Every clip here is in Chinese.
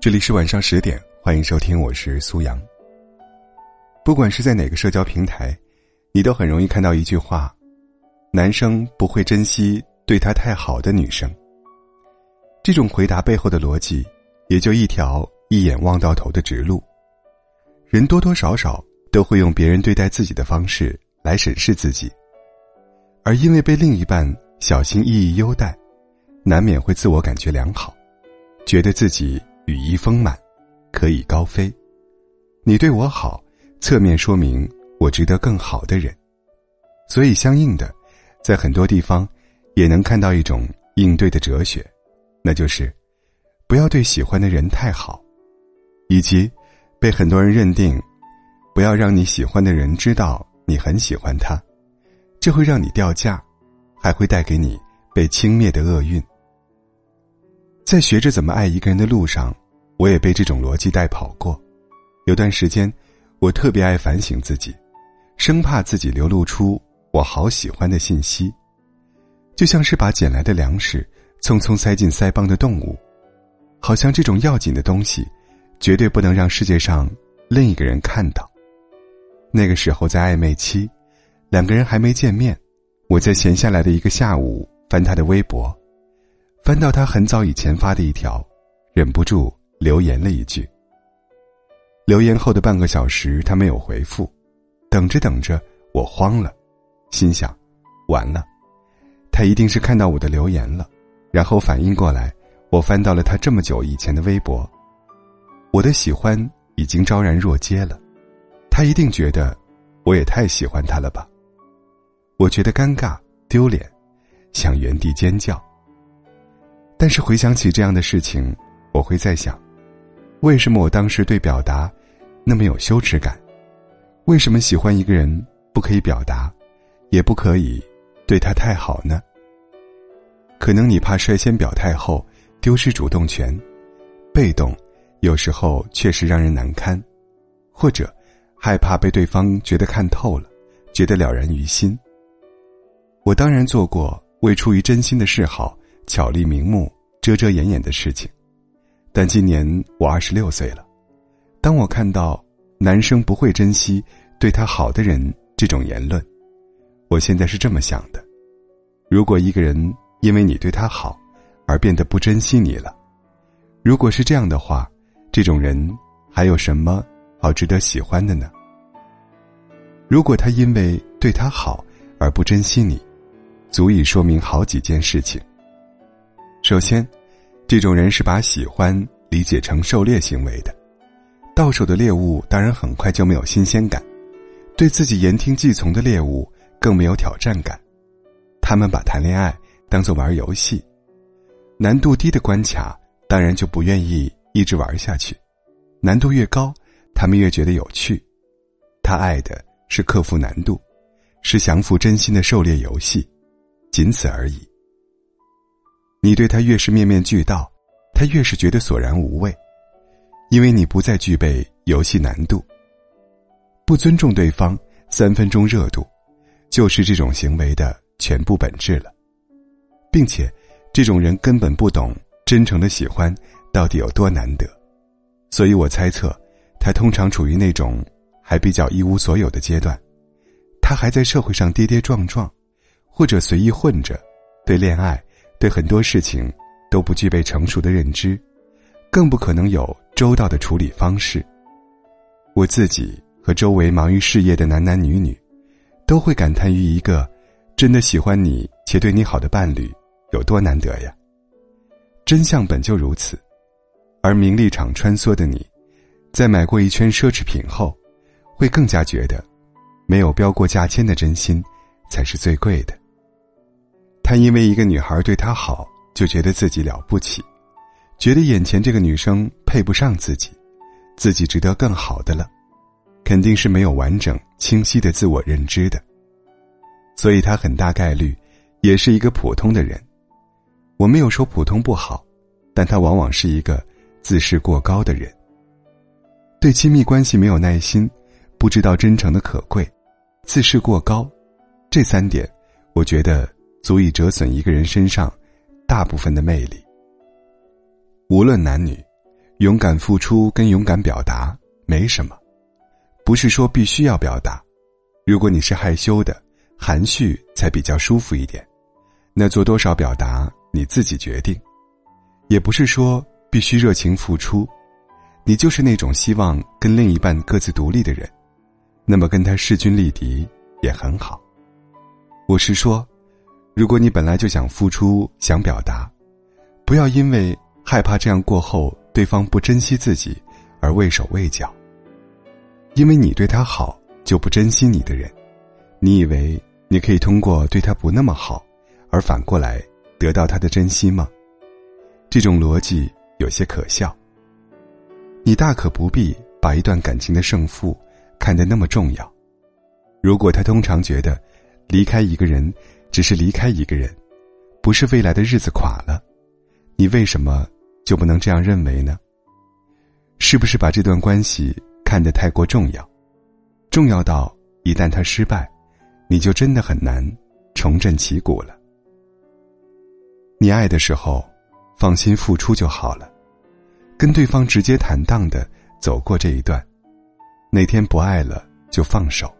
这里是晚上十点，欢迎收听，我是苏阳。不管是在哪个社交平台，你都很容易看到一句话：男生不会珍惜对他太好的女生。这种回答背后的逻辑，也就一条一眼望到头的直路。人多多少少都会用别人对待自己的方式来审视自己，而因为被另一半小心翼翼优待，难免会自我感觉良好，觉得自己羽翼丰满，可以高飞。你对我好，侧面说明我值得更好的人，所以相应的，在很多地方也能看到一种应对的哲学，那就是不要对喜欢的人太好，以及。被很多人认定，不要让你喜欢的人知道你很喜欢他，这会让你掉价，还会带给你被轻蔑的厄运。在学着怎么爱一个人的路上，我也被这种逻辑带跑过。有段时间，我特别爱反省自己，生怕自己流露出我好喜欢的信息，就像是把捡来的粮食匆匆塞进腮帮的动物，好像这种要紧的东西。绝对不能让世界上另一个人看到。那个时候在暧昧期，两个人还没见面，我在闲下来的一个下午翻他的微博，翻到他很早以前发的一条，忍不住留言了一句。留言后的半个小时他没有回复，等着等着我慌了，心想，完了，他一定是看到我的留言了，然后反应过来，我翻到了他这么久以前的微博。我的喜欢已经昭然若揭了，他一定觉得我也太喜欢他了吧？我觉得尴尬丢脸，想原地尖叫。但是回想起这样的事情，我会在想，为什么我当时对表达那么有羞耻感？为什么喜欢一个人不可以表达，也不可以对他太好呢？可能你怕率先表态后丢失主动权，被动。有时候确实让人难堪，或者害怕被对方觉得看透了，觉得了然于心。我当然做过为出于真心的示好巧立名目、遮遮掩掩的事情，但今年我二十六岁了，当我看到男生不会珍惜对他好的人这种言论，我现在是这么想的：如果一个人因为你对他好而变得不珍惜你了，如果是这样的话。这种人还有什么好值得喜欢的呢？如果他因为对他好而不珍惜你，足以说明好几件事情。首先，这种人是把喜欢理解成狩猎行为的，到手的猎物当然很快就没有新鲜感，对自己言听计从的猎物更没有挑战感。他们把谈恋爱当做玩游戏，难度低的关卡当然就不愿意。一直玩下去，难度越高，他们越觉得有趣。他爱的是克服难度，是降服真心的狩猎游戏，仅此而已。你对他越是面面俱到，他越是觉得索然无味，因为你不再具备游戏难度。不尊重对方，三分钟热度，就是这种行为的全部本质了，并且，这种人根本不懂真诚的喜欢。到底有多难得？所以我猜测，他通常处于那种还比较一无所有的阶段，他还在社会上跌跌撞撞，或者随意混着，对恋爱、对很多事情都不具备成熟的认知，更不可能有周到的处理方式。我自己和周围忙于事业的男男女女，都会感叹于一个真的喜欢你且对你好的伴侣有多难得呀。真相本就如此。而名利场穿梭的你，在买过一圈奢侈品后，会更加觉得，没有标过价签的真心，才是最贵的。他因为一个女孩对他好，就觉得自己了不起，觉得眼前这个女生配不上自己，自己值得更好的了，肯定是没有完整清晰的自我认知的。所以他很大概率，也是一个普通的人。我没有说普通不好，但他往往是一个。自视过高的人，对亲密关系没有耐心，不知道真诚的可贵，自视过高，这三点，我觉得足以折损一个人身上大部分的魅力。无论男女，勇敢付出跟勇敢表达没什么，不是说必须要表达。如果你是害羞的，含蓄才比较舒服一点，那做多少表达你自己决定。也不是说必须热情付出，你就是那种希望跟另一半各自独立的人，那么跟他势均力敌也很好。我是说，如果你本来就想付出、想表达，不要因为害怕这样过后对方不珍惜自己而畏手畏脚。因为你对他好就不珍惜你的人，你以为你可以通过对他不那么好，而反过来得到他的珍惜吗？这种逻辑有些可笑。你大可不必把一段感情的胜负看得那么重要。如果他通常觉得。离开一个人，只是离开一个人，不是未来的日子垮了，你为什么就不能这样认为呢？是不是把这段关系看得太过重要，重要到一旦他失败，你就真的很难重振旗鼓了？你爱的时候，放心付出就好了，跟对方直接坦荡的走过这一段，哪天不爱了就放手，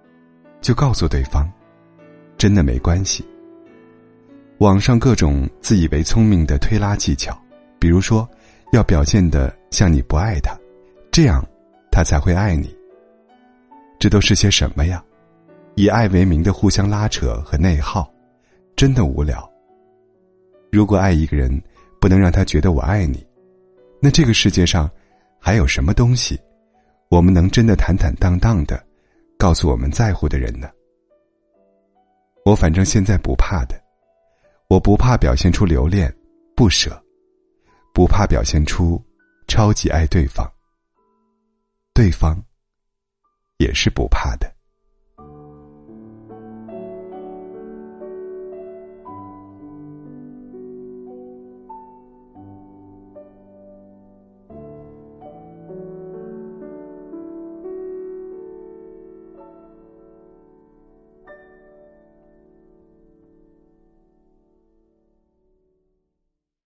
就告诉对方。真的没关系。网上各种自以为聪明的推拉技巧，比如说，要表现的像你不爱他，这样，他才会爱你。这都是些什么呀？以爱为名的互相拉扯和内耗，真的无聊。如果爱一个人不能让他觉得我爱你，那这个世界上还有什么东西，我们能真的坦坦荡荡的告诉我们在乎的人呢？我反正现在不怕的，我不怕表现出留恋、不舍，不怕表现出超级爱对方，对方也是不怕的。